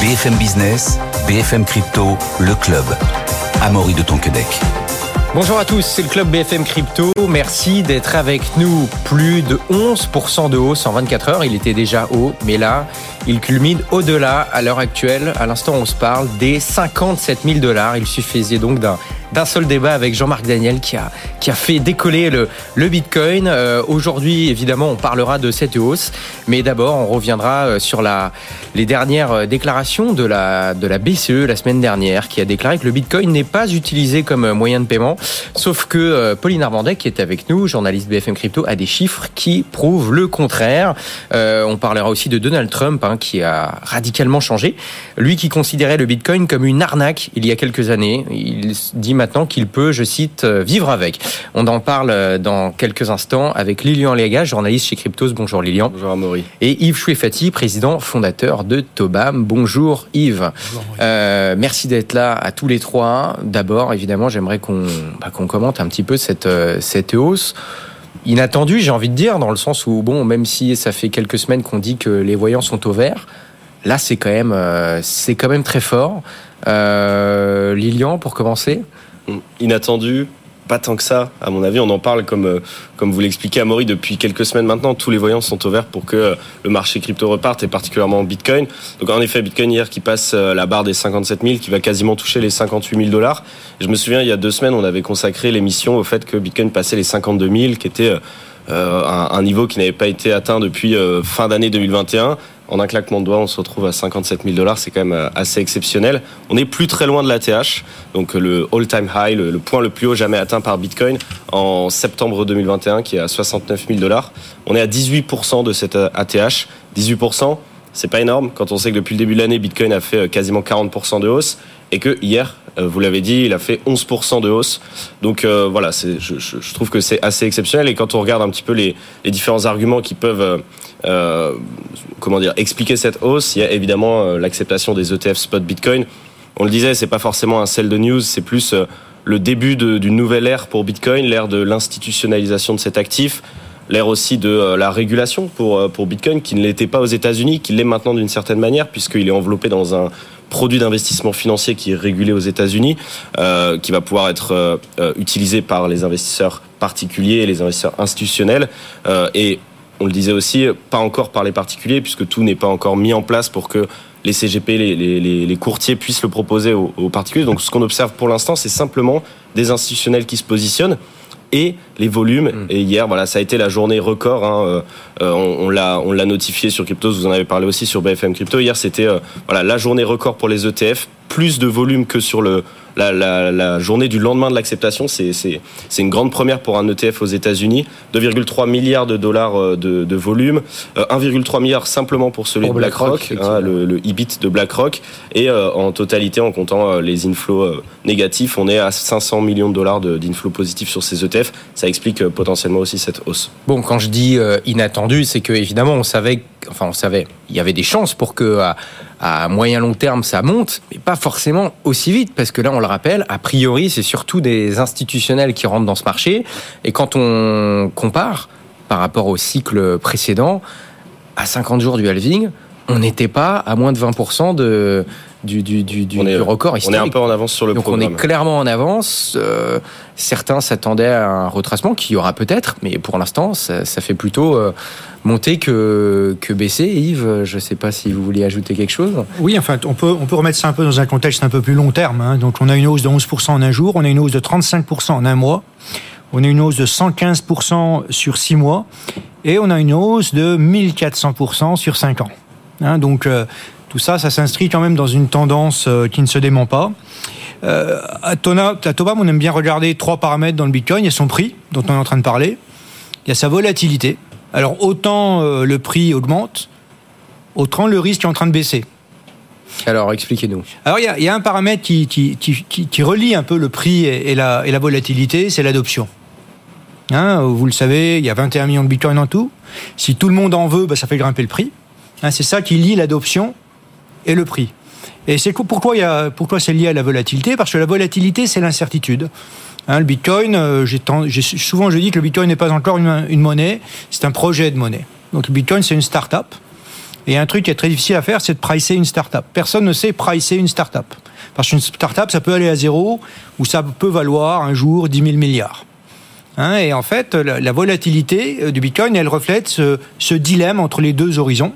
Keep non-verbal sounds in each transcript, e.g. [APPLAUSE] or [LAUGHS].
BFM Business, BFM Crypto, le club. Amaury de Tonquedec. Bonjour à tous, c'est le club BFM Crypto. Merci d'être avec nous. Plus de 11% de hausse en 24 heures. Il était déjà haut, mais là, il culmine au-delà à l'heure actuelle. À l'instant, on se parle des 57 000 dollars. Il suffisait donc d'un d'un seul débat avec Jean-Marc Daniel qui a, qui a fait décoller le, le Bitcoin. Euh, Aujourd'hui, évidemment, on parlera de cette hausse, mais d'abord, on reviendra euh, sur la, les dernières euh, déclarations de la, de la BCE la semaine dernière, qui a déclaré que le Bitcoin n'est pas utilisé comme moyen de paiement, sauf que Pauline Armandet, qui est avec nous, journaliste BFM Crypto, a des chiffres qui prouvent le contraire. On parlera aussi de Donald Trump, hein, qui a radicalement changé. Lui qui considérait le Bitcoin comme une arnaque il y a quelques années, il dit maintenant qu'il peut, je cite, euh, vivre avec. On en parle euh, dans quelques instants avec Lilian Léga, journaliste chez Cryptos. Bonjour Lilian. Bonjour Amaury. Et Yves Chouefati, président fondateur de Tobam. Bonjour Yves. Euh, merci d'être là à tous les trois. D'abord, évidemment, j'aimerais qu'on bah, commente un petit peu cette, cette hausse inattendue, j'ai envie de dire, dans le sens où, bon, même si ça fait quelques semaines qu'on dit que les voyants sont au vert, là, c'est quand même, euh, c'est quand même très fort. Euh, Lilian, pour commencer. Inattendu, pas tant que ça, à mon avis. On en parle comme, euh, vous l'expliquez, Amaury, depuis quelques semaines maintenant. Tous les voyants sont au vert pour que euh, le marché crypto reparte, et particulièrement Bitcoin. Donc en effet, Bitcoin hier qui passe euh, la barre des 57 000, qui va quasiment toucher les 58 000 dollars. Je me souviens, il y a deux semaines, on avait consacré l'émission au fait que Bitcoin passait les 52 000, qui était un, niveau qui n'avait pas été atteint depuis fin d'année 2021. En un claquement de doigts, on se retrouve à 57 000 dollars. C'est quand même euh, assez exceptionnel. On n'est plus très loin de l'ATH, donc euh, le all-time high, le, point le plus haut jamais atteint par Bitcoin en septembre 2021, qui est à 69 000 dollars. On est à 18% de euh, ATH. 18%, c'est pas énorme quand on sait que depuis le début de l'année, Bitcoin a fait euh, quasiment 40% de hausse et que hier, vous l'avez dit, il a fait 11% de hausse. Donc euh, voilà, je, trouve que c'est assez exceptionnel. Et quand on regarde un petit peu les, différents arguments qui peuvent, euh, euh, comment dire, expliquer cette hausse, il y a évidemment euh, l'acceptation des ETF spot Bitcoin. On le disait, c'est pas forcément un sell de news, c'est plus euh, le début d'une nouvelle ère pour Bitcoin, l'ère de l'institutionnalisation de cet actif, l'ère aussi de euh, la régulation euh, pour Bitcoin, qui ne l'était pas aux États-Unis, qui l'est maintenant d'une certaine manière, puisqu'il est enveloppé dans un produit d'investissement financier qui est régulé aux États-Unis, euh, qui va pouvoir être euh, euh, utilisé par les investisseurs particuliers et les investisseurs institutionnels. Et on le disait aussi, pas encore par les particuliers, puisque tout n'est pas encore mis en place pour que les CGP, les courtiers puissent le proposer aux, aux particuliers. Donc ce qu'on observe pour l'instant, c'est simplement des institutionnels qui se positionnent et les volumes. Et hier, voilà, ça a été la journée record. hein, euh, euh, on l'a, on l'a notifié sur Cryptos. Vous en avez parlé aussi sur BFM Crypto. Hier, c'était euh, voilà la journée record pour les ETF. Plus de volume que sur le la, la- la journée du lendemain de l'acceptation. C'est, c'est, c'est une grande première pour un ETF aux États-Unis. 2,3 milliards de dollars de, de volume. Euh, 1,3 milliard simplement pour celui Pour de BlackRock, hein, le, le EBIT de BlackRock. Et en totalité, en comptant les inflows négatifs, on est à 500 millions de dollars de- d'inflows positifs sur ces ETF. Ça explique euh, potentiellement aussi cette hausse. Bon, quand je dis euh, inattendu, c'est que évidemment on savait, enfin on savait, il y avait des chances pour que à, à moyen long terme ça monte, mais pas forcément aussi vite, parce que là on le rappelle, a priori c'est surtout des institutionnels qui rentrent dans ce marché, et quand on compare par rapport au cycle précédent, à 50 jours du halving, on n'était pas à moins de 20% de, du, du, du, du- On est- du record On est historique. un peu en avance sur le Donc programme. on est clairement en avance. Euh, certains s'attendaient à un retracement qui y aura peut-être, mais pour l'instant, ça, ça fait plutôt euh, monter que, que baisser. Yves, je ne sais pas si vous vouliez ajouter quelque chose. Oui, enfin, on peut, on peut remettre ça un peu dans un contexte un peu plus long terme. hein. Donc, on a une hausse de 11% en un jour, on a une hausse de 35% en un mois, on a une hausse de 115% sur six mois, et on a une hausse de 1400% sur cinq ans. Hein, donc, euh, tout ça, ça s'inscrit quand même dans une tendance euh, qui ne se dément pas. Euh, à, Tona, à Tobam, on aime bien regarder trois paramètres dans le Bitcoin. Il y a son prix, dont on est en train de parler. Il y a sa volatilité. Alors, autant euh, le prix augmente, autant le risque est en train de baisser. Alors, expliquez-nous. Alors, il y a, il y a un paramètre qui, qui, qui, qui- qui relie un peu le prix et, et la, et la volatilité, c'est l'adoption. Hein, vous le savez, il y a 21 millions de bitcoins en tout. Si tout le monde en veut, bah, ça fait grimper le prix. Hein, c'est ça qui lie l'adoption et le prix. Et c'est pourquoi, pourquoi c'est lié à la volatilité? Parce que la volatilité, c'est l'incertitude. Hein, le bitcoin, euh, souvent je dis que le bitcoin n'est pas encore une, monnaie, c'est un projet de monnaie. Donc le bitcoin, c'est une start-up. Et un truc qui est très difficile à faire, c'est de pricer une startup. Personne ne sait pricer une startup. Parce qu'une startup, ça peut aller à zéro ou ça peut valoir un jour 10 000 milliards. Hein, et en fait, la, volatilité euh, du Bitcoin, elle reflète ce dilemme entre les deux horizons.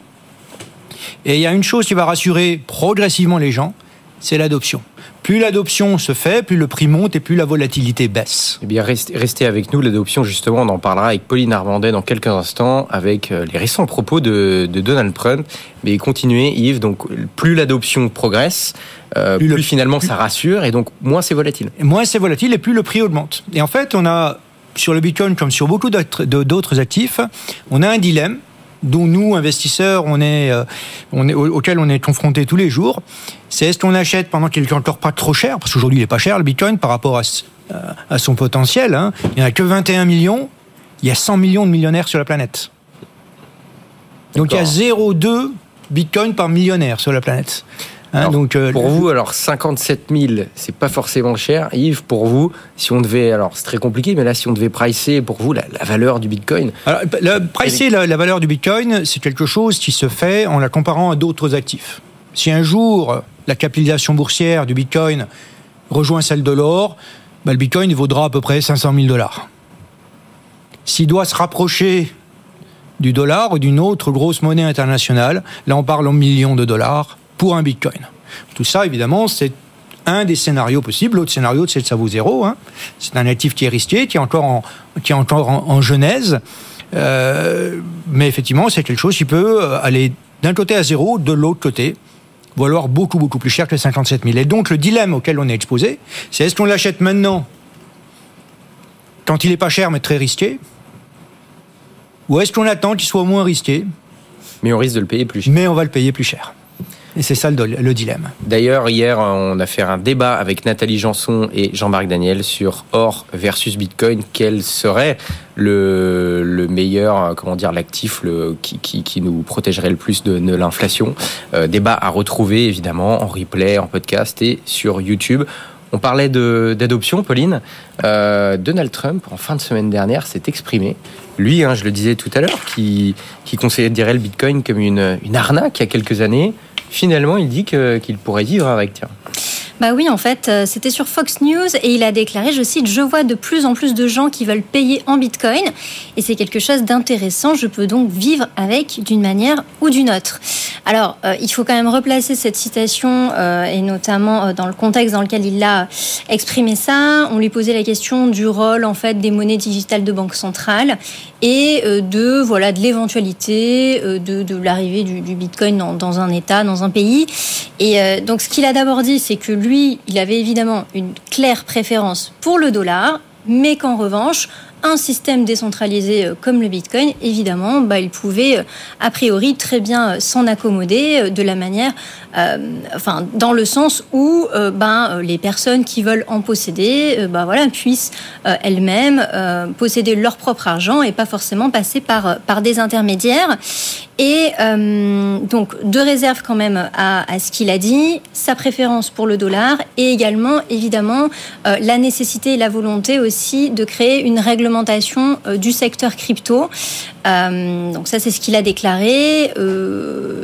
Et il y a une chose qui va rassurer progressivement les gens, c'est l'adoption. Plus l'adoption se fait, plus le prix monte et plus la volatilité baisse. Eh bien, restez, avec nous. L'adoption, justement, on en parlera avec Pauline Armandet dans quelques instants, avec euh, les récents propos de, Donald Trump. Mais continuez, Yves. Donc, plus l'adoption progresse, euh, plus, finalement ça rassure, et donc moins c'est volatile. moins c'est volatile, et plus le prix augmente. Et en fait, on a sur le Bitcoin, comme sur beaucoup d'autres actifs, on a un dilemme dont nous, investisseurs, on est, euh, on est, auquel on est confronté tous les jours, c'est est-ce qu'on achète pendant qu'il est encore pas trop cher, parce qu'aujourd'hui il n'est pas cher le Bitcoin par rapport à, à son potentiel. Hein. Il n'y en a que 21 millions, il y a 100 millions de millionnaires sur la planète. Donc il y a 0,2 Bitcoin par millionnaire sur la planète. Hein, donc, euh, pour vous, alors 57 000, c'est pas forcément cher. Yves, pour vous, si on devait, alors c'est très compliqué, mais là, si on devait pricer pour vous la, valeur du Bitcoin alors, Pricer la, la valeur du Bitcoin, c'est quelque chose qui se fait en la comparant à d'autres actifs. Si un jour la capitalisation boursière du Bitcoin rejoint celle de l'or, bah, le Bitcoin vaudra à peu près 500 000 dollars. S'il doit se rapprocher du dollar ou d'une autre grosse monnaie internationale, là on parle en millions de dollars, pour un Bitcoin. Tout ça, évidemment, c'est un des scénarios possibles. L'autre scénario, c'est que ça vaut zéro. Hein. C'est un actif qui est risqué, qui est encore en, qui est encore en, genèse. Euh, mais effectivement, c'est quelque chose qui peut euh, aller d'un côté à zéro, de l'autre côté, valoir beaucoup, beaucoup plus cher que 57 000. Et donc, le dilemme auquel on est exposé, c'est est-ce qu'on l'achète maintenant, quand il n'est pas cher mais très risqué, ou est-ce qu'on attend qu'il soit moins risqué Mais on risque de le payer plus cher. Mais on va le payer plus cher. Et c'est ça le, dilemme. D'ailleurs, hier, on a fait un débat avec Nathalie Janson et Jean-Marc Daniel sur or versus Bitcoin. Quel serait le, meilleur, comment dire, l'actif qui, nous protégerait le plus de, l'inflation? Euh, Débat à retrouver, évidemment, en replay, en podcast et sur YouTube. On parlait d'adoption, Pauline. Euh, Donald Trump, en fin de semaine dernière, s'est exprimé. Lui, hein, je le disais tout à l'heure, qui, qui considérait le Bitcoin comme une arnaque il y a quelques années finalement, il dit qu'il pourrait vivre avec. Tiens. Bah oui, en fait, euh, c'était sur Fox News et il a déclaré, je cite, Je vois de plus en plus de gens qui veulent payer en bitcoin et c'est quelque chose d'intéressant. Je peux donc vivre avec d'une manière ou d'une autre. Alors, euh, il faut quand même replacer cette citation euh, et notamment dans le contexte dans lequel il a exprimé ça. On lui posait la question du rôle en fait des monnaies digitales de banque centrale et de voilà de l'éventualité de, de l'arrivée du, du, bitcoin dans, dans, un État, dans un pays. Et donc, ce qu'il a d'abord dit, c'est que lui, il avait évidemment une claire préférence pour le dollar, mais qu'en revanche, un système décentralisé euh, comme le Bitcoin, évidemment, bah, il pouvait euh, a priori très bien euh, s'en accommoder de la manière, enfin, dans le sens où ben, les personnes qui veulent en posséder ben, voilà, puissent elles-mêmes posséder leur propre argent et pas forcément passer par, par des intermédiaires. Et donc, deux réserves quand même à, ce qu'il a dit, sa préférence pour le dollar et également, évidemment, la nécessité et la volonté aussi de créer une règlementation euh, du secteur crypto. Euh, donc ça, c'est ce qu'il a déclaré.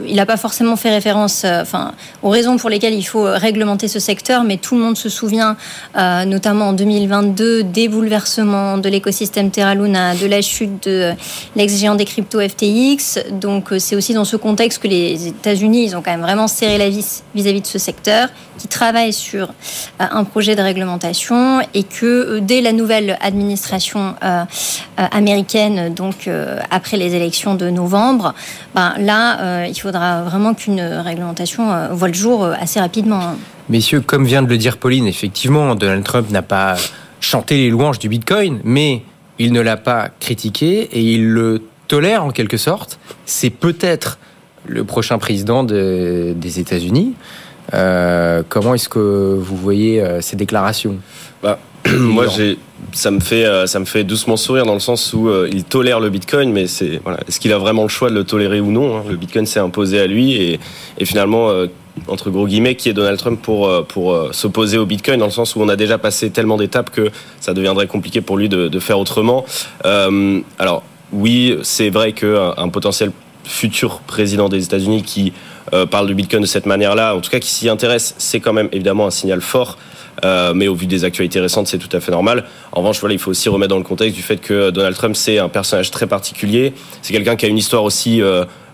Euh, il n'a pas forcément fait référence, enfin, aux raisons pour lesquelles il faut réglementer ce secteur, mais tout le monde se souvient, notamment en 2022, des bouleversements de l'écosystème Terra Luna, de la chute de l'ex-géant des cryptos FTX. Donc c'est aussi dans ce contexte que les États-Unis, ils ont quand même vraiment serré la vis vis-à-vis -vis de ce secteur, qui travaille sur un projet de réglementation et que dès la nouvelle administration euh, euh, américaine, donc euh, après les élections de novembre, ben, là, il faudra vraiment qu'une réglementation voit le jour assez rapidement. Messieurs, comme vient de le dire Pauline, effectivement, Donald Trump n'a pas chanté les louanges du Bitcoin, mais il ne l'a pas critiqué et il le tolère en quelque sorte. C'est peut-être le prochain président des États-Unis. comment est-ce que vous voyez ces déclarations? Bah, [CLEARS THROAT] Moi, j'ai, ça me fait, euh, ça me fait doucement sourire dans le sens où euh, il tolère le Bitcoin, mais c'est, voilà, est-ce qu'il a vraiment le choix de le tolérer ou non hein? Le Bitcoin s'est imposé à lui et, finalement, euh, entre gros guillemets, qui est Donald Trump pour pour s'opposer au Bitcoin dans le sens où on a déjà passé tellement d'étapes que ça deviendrait compliqué pour lui de, faire autrement. alors oui, c'est vrai qu'un un potentiel futur président des États-Unis qui parle de Bitcoin de cette manière-là, en tout cas qui s'y intéresse, c'est quand même évidemment un signal fort. Mais au vu des actualités récentes, c'est tout à fait normal. En revanche, voilà, il faut aussi remettre dans le contexte du fait que Donald Trump, c'est un personnage très particulier. C'est quelqu'un qui a une histoire aussi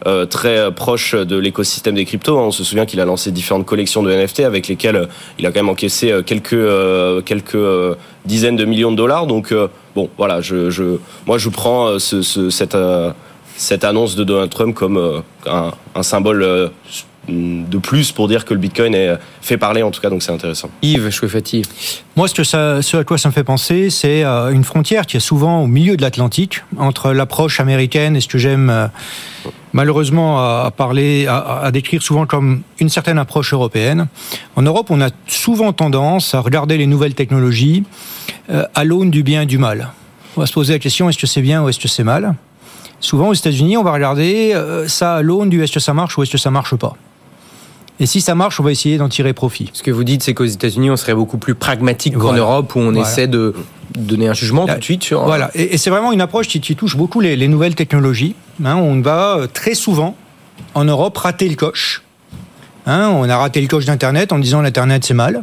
euh, très proche de l'écosystème des cryptos. Hein. On se souvient qu'il a lancé différentes collections de NFT avec lesquelles euh, il a quand même encaissé euh, quelques dizaines de millions de dollars. Donc bon, voilà, je, je moi je prends ce, ce, cette cette annonce de Donald Trump comme un, un symbole de plus pour dire que le Bitcoin est fait parler en tout cas, donc c'est intéressant. Yves Chouefati. Moi, ce, que ça, ce à quoi ça me fait penser, c'est une frontière qui est souvent au milieu de l'Atlantique entre l'approche américaine et ce que j'aime malheureusement à, parler, à, décrire souvent comme une certaine approche européenne. En Europe, on a souvent tendance à regarder les nouvelles technologies euh, à l'aune du bien et du mal. On va se poser la question est-ce que c'est bien ou est-ce que c'est mal? Souvent aux États-Unis, on va regarder euh, ça à l'aune du est-ce que ça marche ou est-ce que ça marche pas. Et si ça marche, on va essayer d'en tirer profit. Ce que vous dites, c'est qu'aux États-Unis, on serait beaucoup plus pragmatique qu'en Europe, où on essaie de donner un jugement tout de suite sur. Voilà, et, c'est vraiment une approche qui, touche beaucoup les, nouvelles technologies. Hein. on va euh, très souvent, en Europe, rater le coche. Hein. on a raté le coche d'Internet en disant l'Internet c'est mal.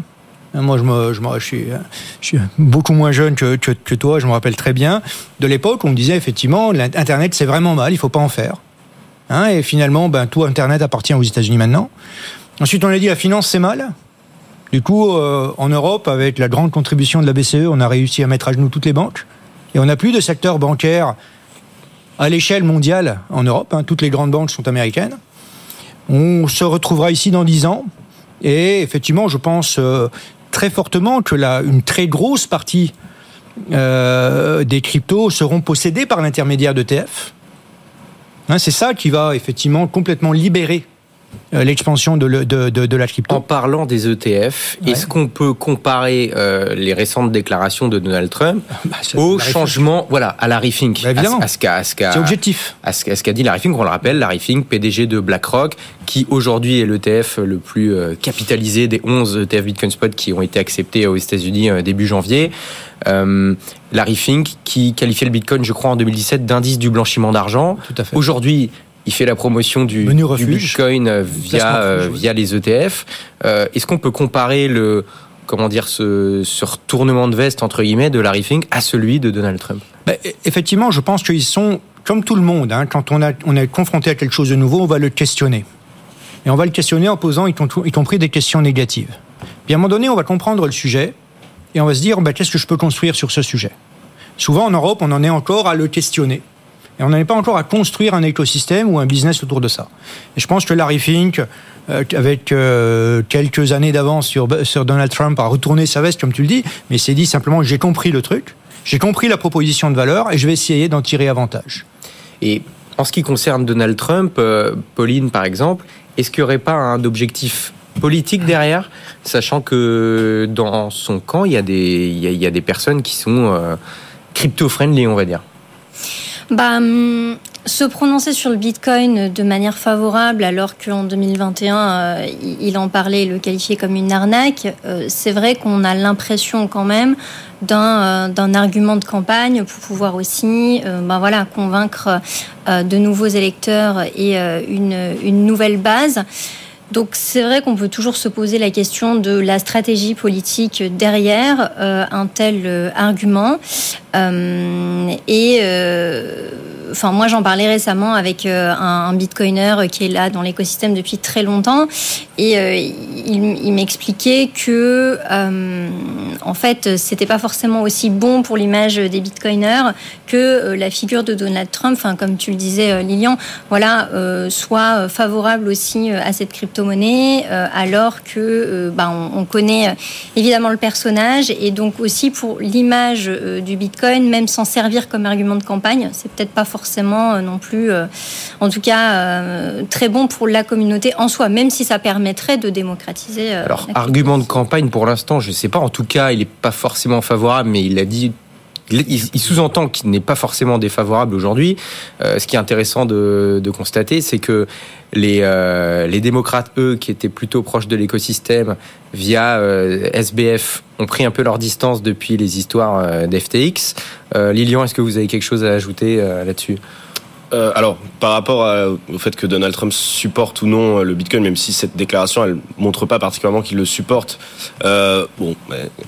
Hein, moi, je, me, je, suis, je, suis, beaucoup moins jeune que, que, toi, je me rappelle très bien. De l'époque, on me disait effectivement, l'Internet, c'est vraiment mal, il faut pas en faire. et finalement, ben, tout Internet appartient aux États-Unis maintenant. Ensuite, on a dit la finance, c'est mal. Du coup, euh, en Europe, avec la grande contribution de la BCE, on a réussi à mettre à genoux toutes les banques. Et on n'a plus de secteur bancaire à l'échelle mondiale en Europe. Hein. Toutes les grandes banques sont américaines. On se retrouvera ici dans dix ans. Et effectivement, je pense euh, très fortement que une très grosse partie euh, des cryptos seront possédés par l'intermédiaire d'ETF. Hein, c'est ça qui va effectivement complètement libérer l'expansion de, de, de, la crypto. En parlant des ETF, est-ce qu'on peut comparer euh, les récentes déclarations de Donald Trump bah, au changement, voilà, à Larry Fink, bah, à, ce qu'a, c'est objectif, à ce, qu'a dit Larry Fink. On le rappelle, Larry Fink, PDG de BlackRock, qui aujourd'hui est l'ETF le plus euh, capitalisé des 11 ETF Bitcoin Spot qui ont été acceptés aux États-Unis début janvier. Larry Fink, qui qualifiait le Bitcoin, je crois, en 2017 d'indice du blanchiment d'argent. Aujourd'hui, il fait la promotion du, du Bitcoin euh, via, euh, via les ETF. Euh, est-ce qu'on peut comparer le comment dire ce, ce, retournement de veste entre guillemets de Larry Fink à celui de Donald Trump? Ben, Effectivement, je pense qu'ils sont comme tout le monde. Hein, quand on, a, on est confronté à quelque chose de nouveau, on va le questionner. Et on va le questionner en posant y compris des questions négatives. Puis à un moment donné, on va comprendre le sujet et on va se dire ben, qu'est-ce que je peux construire sur ce sujet? Souvent en Europe, on en est encore à le questionner. Et on n'en est pas encore à construire un écosystème ou un business autour de ça. Et je pense que Larry Fink, euh, avec euh, quelques années d'avance sur, Donald Trump, a retourné sa veste, comme tu le dis, mais s'est dit simplement j'ai compris le truc, j'ai compris la proposition de valeur et je vais essayer d'en tirer avantage. Et en ce qui concerne Donald Trump, euh, Pauline par exemple, est-ce qu'il n'y aurait pas un objectif politique derrière, sachant que dans son camp, il y a des, il y a, des personnes qui sont crypto-friendly, on va dire? Bah, hum, se prononcer sur le Bitcoin de manière favorable alors qu'en 2021 euh, il en parlait, le qualifiait comme une arnaque, euh, c'est vrai qu'on a l'impression quand même d'un euh, argument de campagne pour pouvoir aussi bah, voilà, convaincre de nouveaux électeurs et une nouvelle base. Donc c'est vrai qu'on peut toujours se poser la question de la stratégie politique derrière euh, un tel euh, argument. Euh, et enfin moi j'en parlais récemment avec un, bitcoiner qui est là dans l'écosystème depuis très longtemps. Et il, m'expliquait que en fait c'était pas forcément aussi bon pour l'image des bitcoiners que la figure de Donald Trump, enfin comme tu le disais Lilian, voilà soit favorable aussi à cette crypto monnaie euh, alors que euh, bah, on, connaît euh, évidemment le personnage. Et donc aussi pour l'image du Bitcoin, même s'en servir comme argument de campagne, c'est peut-être pas forcément non plus, en tout cas, très bon pour la communauté en soi, même si ça permettrait de démocratiser. Alors, argument de campagne, pour l'instant, je ne sais pas. En tout cas, il n'est pas forcément favorable, mais il a dit il, sous-entend qu'il n'est pas forcément défavorable aujourd'hui. ce qui est intéressant de, constater, c'est que les, euh, les démocrates, eux, qui étaient plutôt proches de l'écosystème via euh, SBF, ont pris un peu leur distance depuis les histoires euh, d'FTX. Lilian, est-ce que vous avez quelque chose à ajouter là-dessus? Euh, alors, par rapport au fait que Donald Trump supporte ou non euh, le Bitcoin, même si cette déclaration elle montre pas particulièrement qu'il le supporte, euh, bon,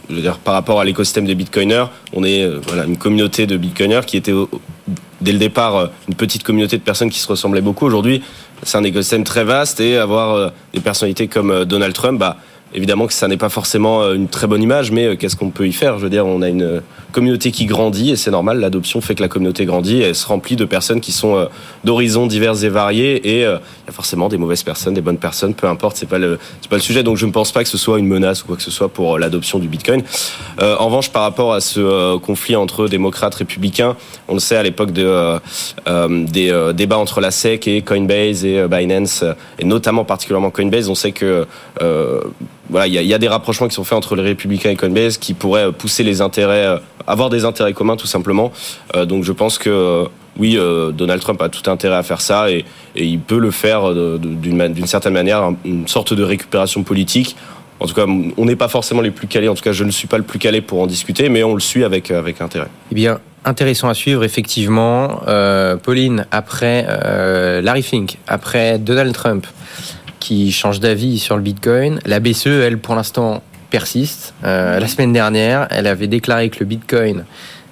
je veux dire par rapport à l'écosystème des Bitcoiners, on est une communauté de Bitcoiners qui était dès le départ une petite communauté de personnes qui se ressemblaient beaucoup. Aujourd'hui, c'est un écosystème très vaste et avoir des personnalités comme Donald Trump, bah évidemment que ça n'est pas forcément une très bonne image, mais qu'est-ce qu'on peut y faire? Je veux dire, on a une communauté qui grandit et c'est normal. L'adoption fait que la communauté grandit et elle se remplit de personnes qui sont euh, d'horizons divers et variés et euh, il y a forcément des mauvaises personnes, des bonnes personnes, peu importe. C'est pas le c'est pas le sujet. Donc je ne pense pas que ce soit une menace ou quoi que ce soit pour euh, l'adoption du Bitcoin. en revanche, par rapport à ce conflit entre démocrates républicains, on le sait à l'époque de des débats entre la SEC et Coinbase et Binance et notamment particulièrement Coinbase, on sait que voilà, il y, a des rapprochements qui sont faits entre les républicains et Coinbase qui pourraient pousser les intérêts avoir des intérêts communs tout simplement. Euh, donc je pense que euh, oui, euh, Donald Trump a tout intérêt à faire ça et, il peut le faire d'une certaine manière, une sorte de récupération politique. En tout cas, on n'est pas forcément les plus calés. En tout cas, je ne suis pas le plus calé pour en discuter, mais on le suit avec, avec intérêt. Eh bien, intéressant à suivre, effectivement. Pauline, après Larry Fink, après Donald Trump, qui change d'avis sur le Bitcoin, la BCE, elle, pour l'instant, persiste. Euh, la semaine dernière, elle avait déclaré que le Bitcoin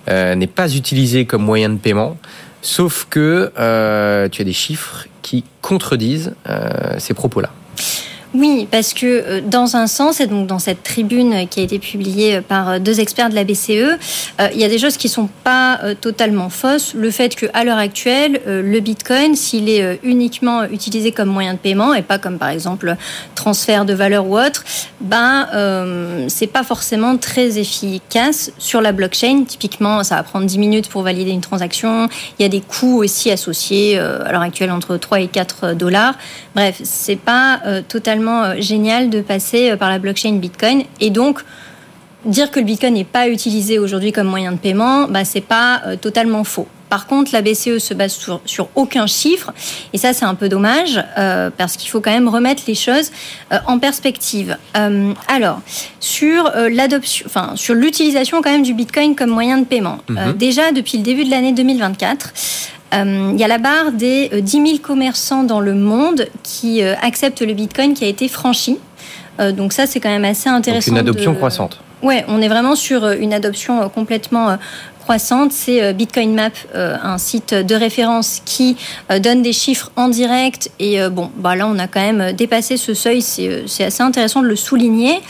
euh, n'est pas utilisé comme moyen de paiement, sauf que euh, tu as des chiffres qui contredisent ces propos-là. Oui, parce que euh, dans un sens, et donc dans cette tribune qui a été publiée par euh, deux experts de la BCE, euh, il y a des choses qui sont pas totalement fausses. Le fait qu'à l'heure actuelle, le Bitcoin, s'il est uniquement utilisé comme moyen de paiement et pas comme par exemple transfert de valeur ou autre, ben euh, c'est pas forcément très efficace sur la blockchain. Typiquement, ça va prendre 10 minutes pour valider une transaction. Il y a des coûts aussi associés à l'heure actuelle entre 3 et 4 dollars. Bref, c'est pas totalement euh, génial de passer euh, par la blockchain Bitcoin. Et donc, dire que le Bitcoin n'est pas utilisé aujourd'hui comme moyen de paiement, bah, c'est pas euh, totalement faux. Par contre, la BCE se base sur, aucun chiffre, et ça c'est un peu dommage parce qu'il faut quand même remettre les choses en perspective. alors, sur l'adoption, enfin sur l'utilisation quand même du Bitcoin comme moyen de paiement, mhm. déjà depuis le début de l'année 2024, euh, il y a la barre des 10 euh, 000 commerçants dans le monde qui euh, acceptent le Bitcoin qui a été franchi. donc ça, c'est quand même assez intéressant. Donc une adoption croissante. Ouais, on est vraiment sur une adoption complètement croissante. C'est Bitcoin Map, un site de référence qui donne des chiffres en direct. Et bon, bah là, on a quand même dépassé ce seuil. C'est assez intéressant de le souligner.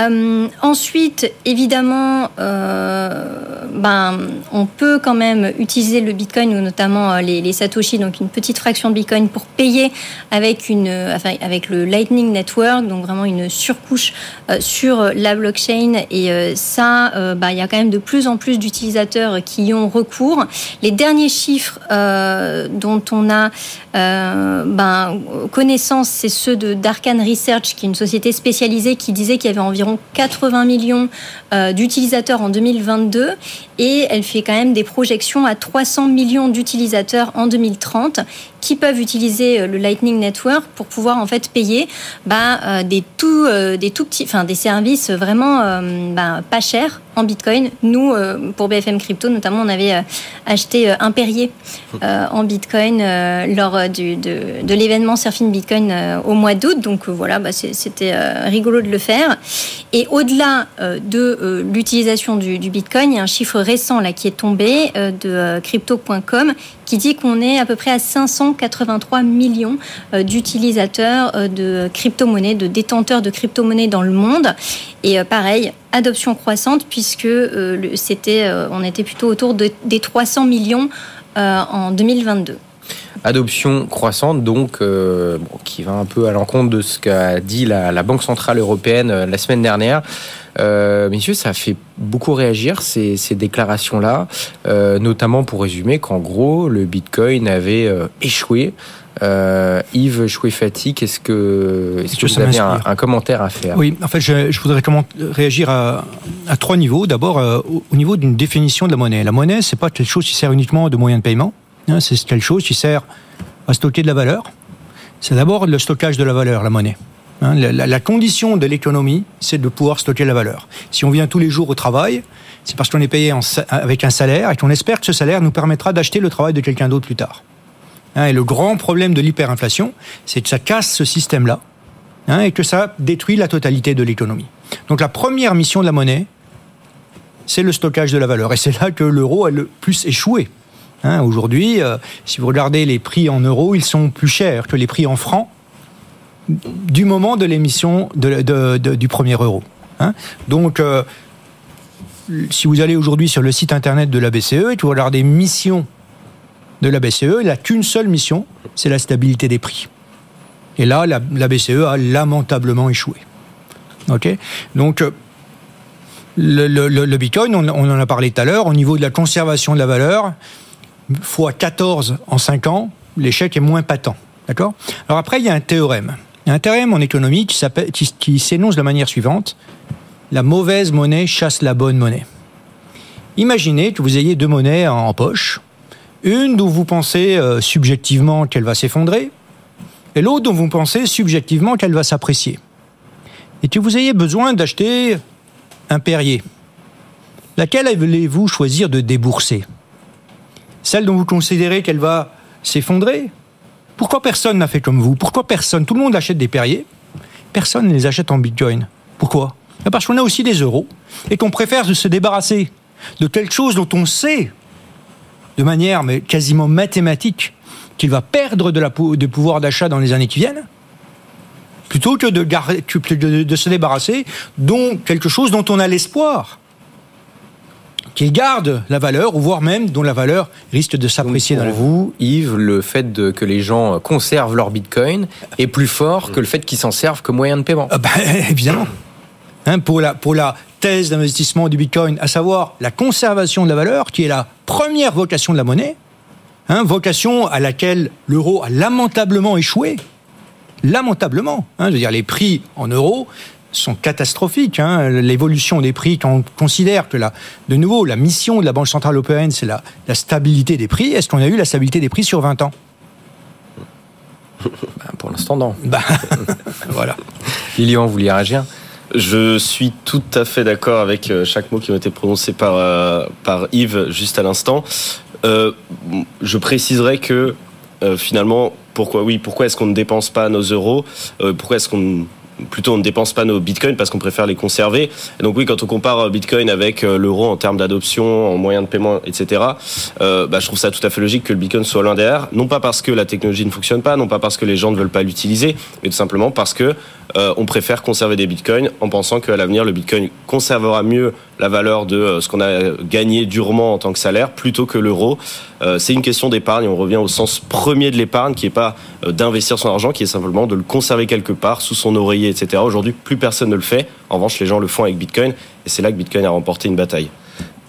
Euh, ensuite, évidemment, euh, ben, on peut quand même utiliser le Bitcoin ou notamment euh, les, Satoshi, donc une petite fraction de Bitcoin pour payer avec une, enfin, avec le Lightning Network, donc vraiment une surcouche sur la blockchain. Et ça, ben, il y a quand même de plus en plus d'utilisateurs qui y ont recours. Les derniers chiffres dont on a ben, connaissance, c'est ceux de d'Arcan Research, qui est une société spécialisée qui disait qu'il y avait environ 80 millions euh, d'utilisateurs en 2022 et elle fait quand même des projections à 300 millions d'utilisateurs en 2030 qui peuvent utiliser euh, le Lightning Network pour pouvoir en fait payer bah, euh, des tout des tout petits enfin des services vraiment bah, pas chers en Bitcoin. Nous pour BFM Crypto notamment on avait acheté un Perrier en Bitcoin lors du, de, de l'événement Surfing Bitcoin au mois d'août. Donc voilà bah, c'était rigolo de le faire. Et au-delà euh, de euh, l'utilisation du, Bitcoin, il y a un chiffre récent là qui est tombé euh, de crypto.com qui dit qu'on est à peu près à 583 millions d'utilisateurs de crypto-monnaies, de détenteurs de crypto-monnaies dans le monde. Et pareil, adoption croissante puisque c'était, on était plutôt autour de, des 300 millions en 2022 adoption croissante, donc euh, qui va un peu à l'encontre de ce qu'a dit la, Banque centrale européenne euh, la semaine dernière. Euh, messieurs, ça fait beaucoup réagir ces, déclarations-là, notamment pour résumer qu'en gros le Bitcoin avait échoué. Yves Chouefati, est-ce que, est-ce que, vous avez un, commentaire à faire? Oui, en fait, je, voudrais comment, réagir à, trois niveaux. D'abord, au, au, niveau d'une définition de la monnaie. La monnaie, c'est pas quelque chose qui sert uniquement de moyen de paiement. Hein, c'est quelque chose qui sert à stocker de la valeur. C'est d'abord le stockage de la valeur, la monnaie. Hein, la, condition de l'économie, c'est de pouvoir stocker la valeur. Si on vient tous les jours au travail, c'est parce qu'on est payé avec un salaire et qu'on espère que ce salaire nous permettra d'acheter le travail de quelqu'un d'autre plus tard. Hein, et le grand problème de l'hyperinflation, c'est que ça casse ce système-là hein, et que ça détruit la totalité de l'économie. Donc la première mission de la monnaie, c'est le stockage de la valeur. Et c'est là que l'euro a le plus échoué. Aujourd'hui, euh, si vous regardez les prix en euros, ils sont plus chers que les prix en francs du moment de l'émission du premier euro. Hein. Donc, euh, si vous allez aujourd'hui sur le site internet de la BCE et que vous regardez mission de la BCE, il n'a qu'une seule mission, c'est la stabilité des prix. Et là, la, BCE a lamentablement échoué. Ok? Donc, euh, le, Bitcoin, on, on, en a parlé tout à l'heure, au niveau de la conservation de la valeur, fois 14 en 5 ans, l'échec est moins patent. D'accord? Alors après, il y a un théorème. Il y a un théorème en économie qui, s'énonce de la manière suivante. La mauvaise monnaie chasse la bonne monnaie. Imaginez que vous ayez deux monnaies en poche. Une dont vous pensez euh, subjectivement qu'elle va s'effondrer, et l'autre dont vous pensez subjectivement qu'elle va s'apprécier. Et que vous ayez besoin d'acheter un Perrier. Laquelle allez-vous choisir de débourser? Celle dont vous considérez qu'elle va s'effondrer Pourquoi personne n'a fait comme vous Pourquoi personne Tout le monde achète des Perriers. Personne ne les achète en Bitcoin. Pourquoi Parce qu'on a aussi des euros et qu'on préfère se débarrasser de quelque chose dont on sait de manière quasiment mathématique qu'il va perdre de, la, pouvoir d'achat dans les années qui viennent, plutôt que de, de, de se débarrasser dont quelque chose dont on a l'espoir qu'il garde la valeur, ou voire même dont la valeur risque de s'apprécier dans vous, Yves, le fait de, que les gens conservent leur bitcoin est plus fort que le fait qu'ils s'en servent comme moyen de paiement. Bah, [LAUGHS] évidemment. Hein, pour, la, pour la thèse d'investissement du bitcoin, à savoir la conservation de la valeur, qui est la première vocation de la monnaie, hein, vocation à laquelle l'euro a lamentablement échoué. Lamentablement. Hein, je veux dire, les prix en euros sont catastrophiques. Hein. L'évolution des prix, quand on considère que, la, de nouveau, la mission de la Banque Centrale Européenne, c'est la, la, stabilité des prix, est-ce qu'on a eu la stabilité des prix sur 20 ans? [LAUGHS] Ben, Pour l'instant, non. Ben, [LAUGHS] voilà. Lilian, vous vouliez réagir? Je suis tout à fait d'accord avec euh, chaque mot qui a été prononcé par, euh, par Yves juste à l'instant. Euh, je préciserai que euh, finalement, pourquoi oui, pourquoi est-ce qu'on ne dépense pas nos euros? Euh, Pourquoi est-ce qu'on plutôt on ne dépense pas nos bitcoins parce qu'on préfère les conserver. Donc oui, quand on compare bitcoin avec l'euro en termes d'adoption, en moyens de paiement, etc., euh, bah, je trouve ça tout à fait logique que le bitcoin soit l'un derrière. Non pas parce que la technologie ne fonctionne pas, non pas parce que les gens ne veulent pas l'utiliser, mais tout simplement parce que euh, on préfère conserver des bitcoins en pensant qu'à l'avenir, le bitcoin conservera mieux la valeur de euh, ce qu'on a gagné durement en tant que salaire plutôt que l'euro. Euh, c'est une question d'épargne. On revient au sens premier de l'épargne qui n'est pas d'investir son argent, qui est simplement de le conserver quelque part sous son oreiller, etc. Aujourd'hui, plus personne ne le fait. En revanche, les gens le font avec bitcoin et c'est là que bitcoin a remporté une bataille.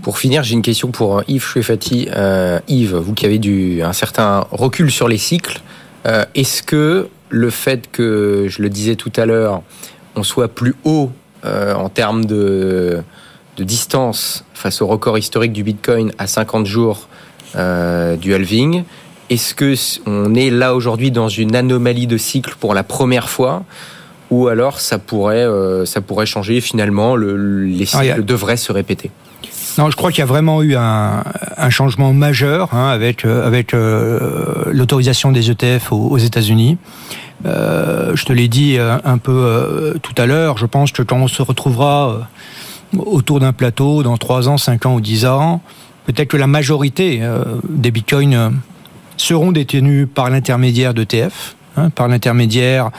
Pour finir, j'ai une question pour Yves Chouefati. Yves, vous qui avez un certain recul sur les cycles, est-ce que le fait que, je le disais tout à l'heure, on soit plus haut euh, en termes de, de, distance face au record historique du Bitcoin à 50 jours euh, du halving, est-ce que on est là aujourd'hui dans une anomalie de cycle pour la première fois? Ou alors ça pourrait, euh, ça pourrait changer finalement, le, les cycles ah, devraient se répéter? Non, je crois qu'il y a vraiment eu un, changement majeur hein, avec, euh, euh, l'autorisation des ETF aux, États-Unis. Euh, je te l'ai dit un peu tout à l'heure, je pense que quand on se retrouvera autour d'un plateau dans 3 ans, 5 ans ou 10 ans, peut-être que la majorité des bitcoins seront détenus par l'intermédiaire d'ETF, hein, par l'intermédiaire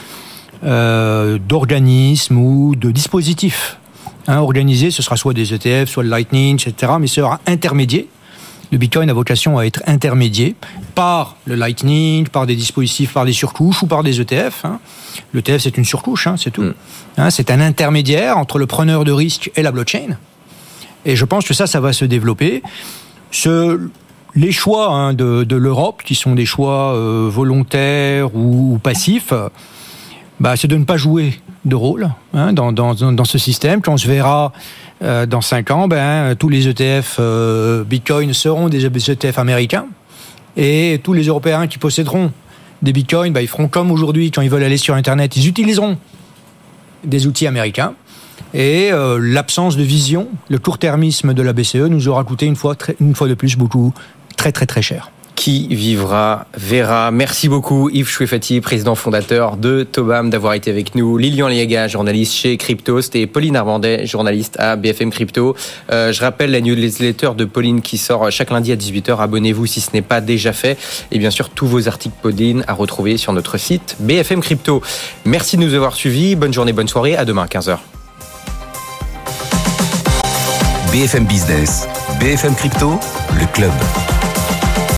d'organismes ou de dispositifs hein, organisé, ce sera soit des ETF, soit le Lightning, etc., mais ce sera intermédié. Le Bitcoin a vocation à être intermédié par le Lightning, par des dispositifs, par des surcouches ou par des ETF. Hein. L'ETF, c'est une surcouche, hein, c'est tout. Mm. C'est un intermédiaire entre le preneur de risque et la blockchain. Et je pense que ça, ça va se développer. Ce, les choix de, de l'Europe, qui sont des choix euh, volontaires ou, ou passifs, bah, c'est de ne pas jouer de rôle hein, dans, ce système. Quand se verra euh, dans 5 ans, ben, tous les ETF euh, Bitcoin seront des ETF américains et tous les Européens qui posséderont des Bitcoins, ben, ils feront comme aujourd'hui quand ils veulent aller sur Internet, ils utiliseront des outils américains. Et euh, l'absence de vision, le court-termisme de la BCE nous aura coûté une fois, une fois de plus beaucoup, très très très cher. Qui vivra verra. Merci beaucoup Yves Chouefati, président fondateur de Tobam, d'avoir été avec nous. Lilian Liega, journaliste chez Cryptost et Pauline Armandet, journaliste à BFM Crypto. Euh, je rappelle la newsletter de Pauline qui sort chaque lundi à 18h. Abonnez-vous si ce n'est pas déjà fait. Et bien sûr, tous vos articles Pauline à retrouver sur notre site BFM Crypto. Merci de nous avoir suivis. Bonne journée, bonne soirée. À demain, 15h. BFM Business, BFM Crypto, le club.